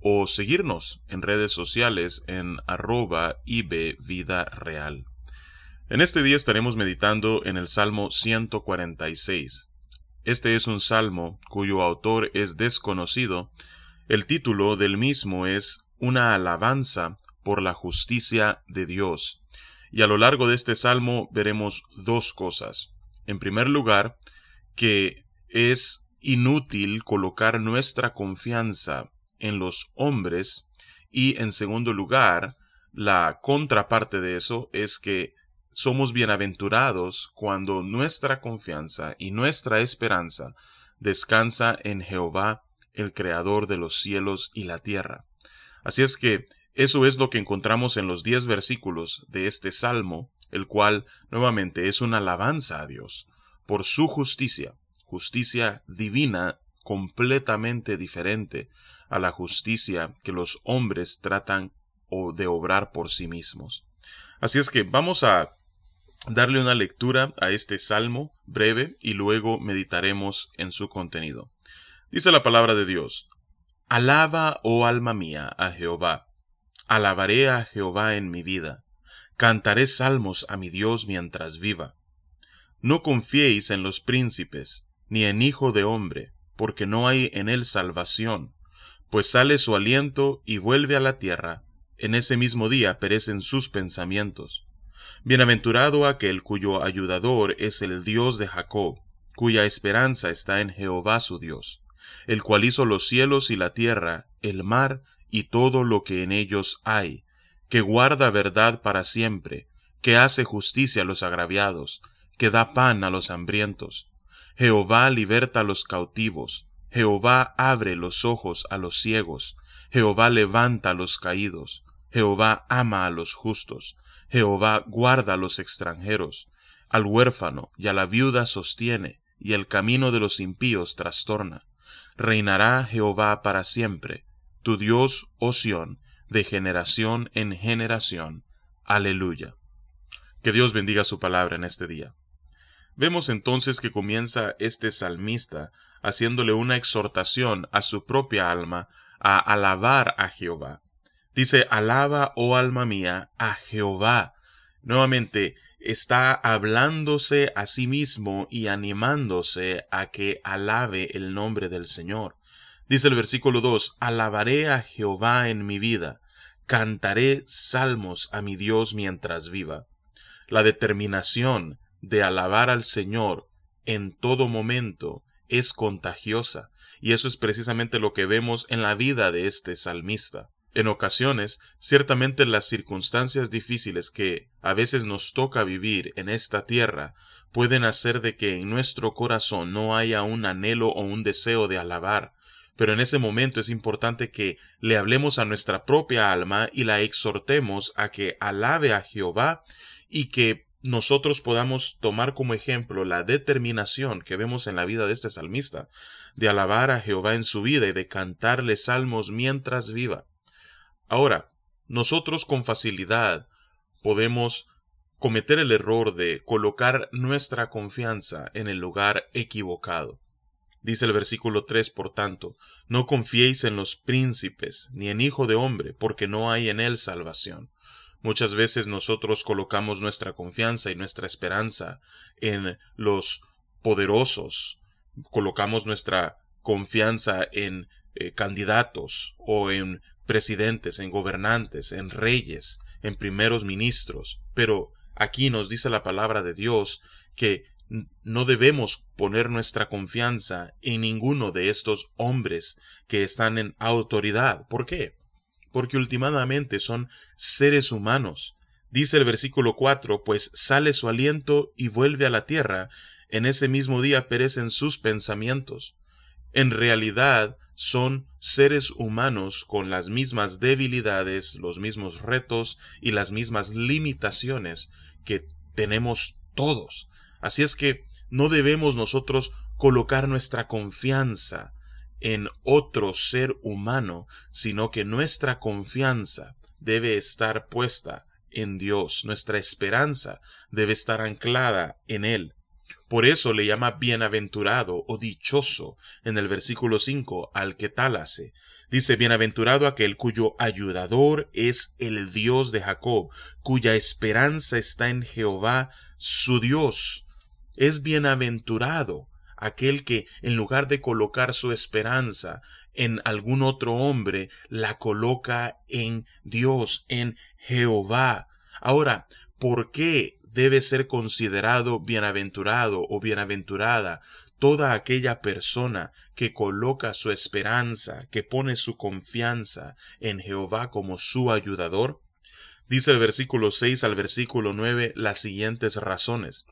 o seguirnos en redes sociales en arroba Vida Real. En este día estaremos meditando en el Salmo 146. Este es un salmo cuyo autor es desconocido. El título del mismo es Una alabanza por la justicia de Dios. Y a lo largo de este salmo veremos dos cosas. En primer lugar, que es inútil colocar nuestra confianza en los hombres y en segundo lugar, la contraparte de eso es que somos bienaventurados cuando nuestra confianza y nuestra esperanza descansa en Jehová, el Creador de los cielos y la tierra. Así es que eso es lo que encontramos en los diez versículos de este Salmo, el cual nuevamente es una alabanza a Dios por su justicia, justicia divina completamente diferente a la justicia que los hombres tratan de obrar por sí mismos. Así es que vamos a darle una lectura a este salmo breve y luego meditaremos en su contenido. Dice la palabra de Dios, Alaba, oh alma mía, a Jehová. Alabaré a Jehová en mi vida. Cantaré salmos a mi Dios mientras viva. No confiéis en los príncipes, ni en hijo de hombre, porque no hay en él salvación pues sale su aliento y vuelve a la tierra, en ese mismo día perecen sus pensamientos. Bienaventurado aquel cuyo ayudador es el Dios de Jacob, cuya esperanza está en Jehová su Dios, el cual hizo los cielos y la tierra, el mar y todo lo que en ellos hay, que guarda verdad para siempre, que hace justicia a los agraviados, que da pan a los hambrientos. Jehová liberta a los cautivos, Jehová abre los ojos a los ciegos, Jehová levanta a los caídos, Jehová ama a los justos, Jehová guarda a los extranjeros, al huérfano y a la viuda sostiene, y el camino de los impíos trastorna. Reinará Jehová para siempre, tu Dios, oh Sión, de generación en generación. Aleluya. Que Dios bendiga su palabra en este día. Vemos entonces que comienza este salmista haciéndole una exhortación a su propia alma a alabar a Jehová. Dice, alaba, oh alma mía, a Jehová. Nuevamente, está hablándose a sí mismo y animándose a que alabe el nombre del Señor. Dice el versículo 2, alabaré a Jehová en mi vida, cantaré salmos a mi Dios mientras viva. La determinación de alabar al Señor en todo momento es contagiosa, y eso es precisamente lo que vemos en la vida de este salmista. En ocasiones, ciertamente las circunstancias difíciles que a veces nos toca vivir en esta tierra pueden hacer de que en nuestro corazón no haya un anhelo o un deseo de alabar, pero en ese momento es importante que le hablemos a nuestra propia alma y la exhortemos a que alabe a Jehová y que nosotros podamos tomar como ejemplo la determinación que vemos en la vida de este salmista, de alabar a Jehová en su vida y de cantarle salmos mientras viva. Ahora, nosotros con facilidad podemos cometer el error de colocar nuestra confianza en el lugar equivocado. Dice el versículo 3, por tanto, no confiéis en los príncipes, ni en hijo de hombre, porque no hay en él salvación. Muchas veces nosotros colocamos nuestra confianza y nuestra esperanza en los poderosos, colocamos nuestra confianza en eh, candidatos o en presidentes, en gobernantes, en reyes, en primeros ministros, pero aquí nos dice la palabra de Dios que no debemos poner nuestra confianza en ninguno de estos hombres que están en autoridad. ¿Por qué? Porque últimamente son seres humanos. Dice el versículo 4, pues sale su aliento y vuelve a la tierra, en ese mismo día perecen sus pensamientos. En realidad son seres humanos con las mismas debilidades, los mismos retos y las mismas limitaciones que tenemos todos. Así es que no debemos nosotros colocar nuestra confianza en otro ser humano, sino que nuestra confianza debe estar puesta en Dios, nuestra esperanza debe estar anclada en Él. Por eso le llama bienaventurado o dichoso en el versículo 5 al que tal hace. Dice, bienaventurado aquel cuyo ayudador es el Dios de Jacob, cuya esperanza está en Jehová, su Dios. Es bienaventurado aquel que, en lugar de colocar su esperanza en algún otro hombre, la coloca en Dios, en Jehová. Ahora, ¿por qué debe ser considerado bienaventurado o bienaventurada toda aquella persona que coloca su esperanza, que pone su confianza en Jehová como su ayudador? Dice el versículo 6 al versículo 9 las siguientes razones.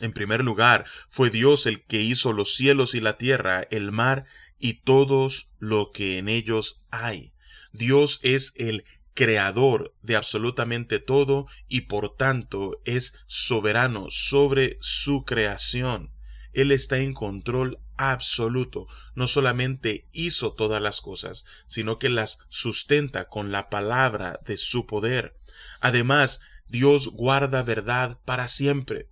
En primer lugar, fue Dios el que hizo los cielos y la tierra, el mar y todos lo que en ellos hay. Dios es el creador de absolutamente todo y por tanto es soberano sobre su creación. Él está en control absoluto. No solamente hizo todas las cosas, sino que las sustenta con la palabra de su poder. Además, Dios guarda verdad para siempre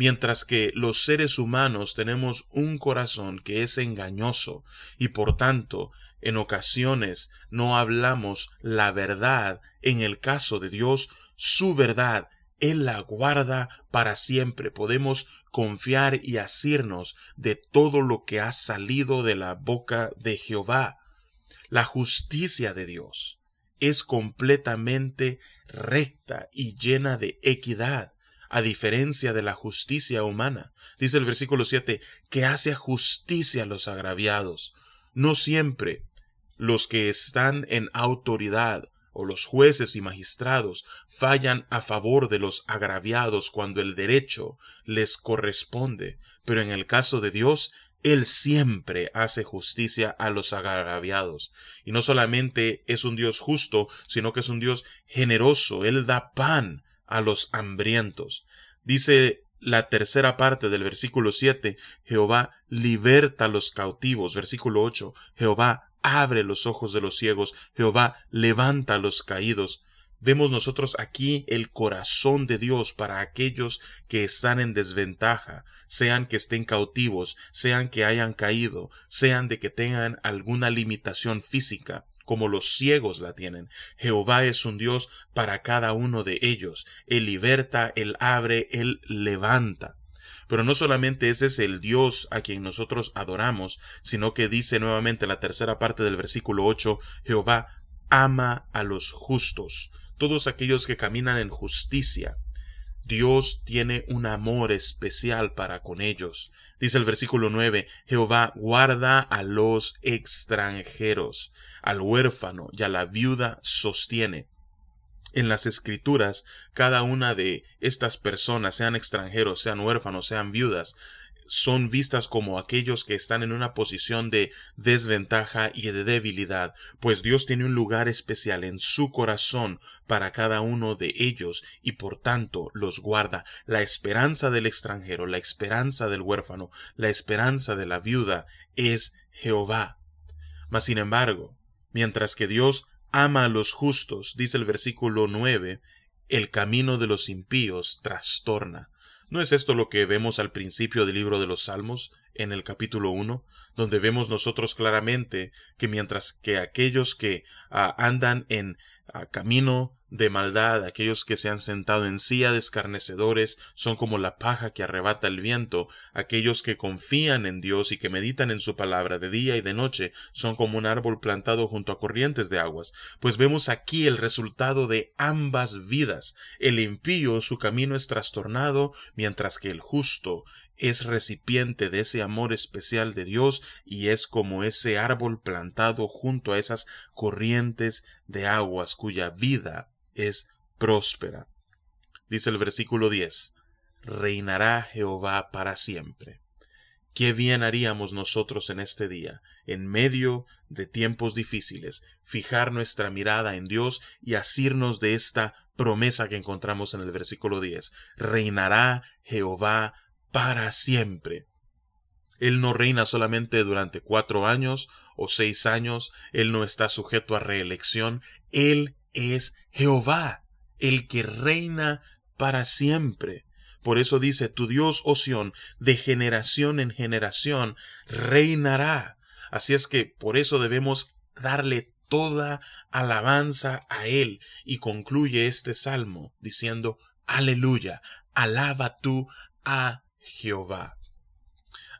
mientras que los seres humanos tenemos un corazón que es engañoso y por tanto en ocasiones no hablamos la verdad, en el caso de Dios, su verdad, Él la guarda para siempre. Podemos confiar y asirnos de todo lo que ha salido de la boca de Jehová. La justicia de Dios es completamente recta y llena de equidad a diferencia de la justicia humana. Dice el versículo 7, que hace justicia a los agraviados. No siempre los que están en autoridad o los jueces y magistrados fallan a favor de los agraviados cuando el derecho les corresponde, pero en el caso de Dios, Él siempre hace justicia a los agraviados. Y no solamente es un Dios justo, sino que es un Dios generoso. Él da pan a los hambrientos. Dice la tercera parte del versículo 7, Jehová liberta a los cautivos. Versículo 8, Jehová abre los ojos de los ciegos, Jehová levanta a los caídos. Vemos nosotros aquí el corazón de Dios para aquellos que están en desventaja, sean que estén cautivos, sean que hayan caído, sean de que tengan alguna limitación física como los ciegos la tienen. Jehová es un Dios para cada uno de ellos. Él liberta, Él abre, Él levanta. Pero no solamente ese es el Dios a quien nosotros adoramos, sino que dice nuevamente la tercera parte del versículo 8, Jehová ama a los justos, todos aquellos que caminan en justicia. Dios tiene un amor especial para con ellos. Dice el versículo 9, Jehová guarda a los extranjeros, al huérfano y a la viuda sostiene. En las escrituras, cada una de estas personas, sean extranjeros, sean huérfanos, sean viudas, son vistas como aquellos que están en una posición de desventaja y de debilidad, pues Dios tiene un lugar especial en su corazón para cada uno de ellos y por tanto los guarda. La esperanza del extranjero, la esperanza del huérfano, la esperanza de la viuda es Jehová. Mas sin embargo, mientras que Dios ama a los justos, dice el versículo 9, el camino de los impíos trastorna. ¿No es esto lo que vemos al principio del libro de los Salmos, en el capítulo 1, donde vemos nosotros claramente que mientras que aquellos que ah, andan en ah, camino de maldad, aquellos que se han sentado en silla de escarnecedores son como la paja que arrebata el viento, aquellos que confían en Dios y que meditan en su palabra de día y de noche son como un árbol plantado junto a corrientes de aguas, pues vemos aquí el resultado de ambas vidas. El impío su camino es trastornado, mientras que el justo es recipiente de ese amor especial de Dios y es como ese árbol plantado junto a esas corrientes de aguas cuya vida es próspera. Dice el versículo 10, reinará Jehová para siempre. Qué bien haríamos nosotros en este día, en medio de tiempos difíciles, fijar nuestra mirada en Dios y asirnos de esta promesa que encontramos en el versículo 10. Reinará Jehová para siempre. Él no reina solamente durante cuatro años o seis años, Él no está sujeto a reelección, Él es Jehová, el que reina para siempre. Por eso dice, tu Dios, oh de generación en generación, reinará. Así es que por eso debemos darle toda alabanza a Él. Y concluye este salmo diciendo, aleluya, alaba tú a Jehová.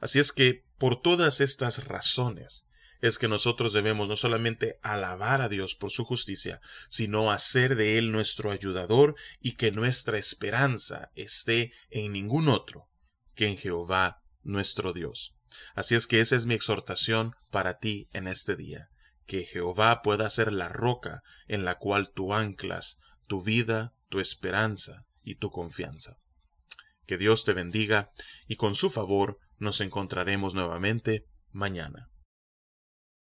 Así es que por todas estas razones, es que nosotros debemos no solamente alabar a Dios por su justicia, sino hacer de Él nuestro ayudador y que nuestra esperanza esté en ningún otro que en Jehová nuestro Dios. Así es que esa es mi exhortación para ti en este día, que Jehová pueda ser la roca en la cual tú anclas tu vida, tu esperanza y tu confianza. Que Dios te bendiga y con su favor nos encontraremos nuevamente mañana.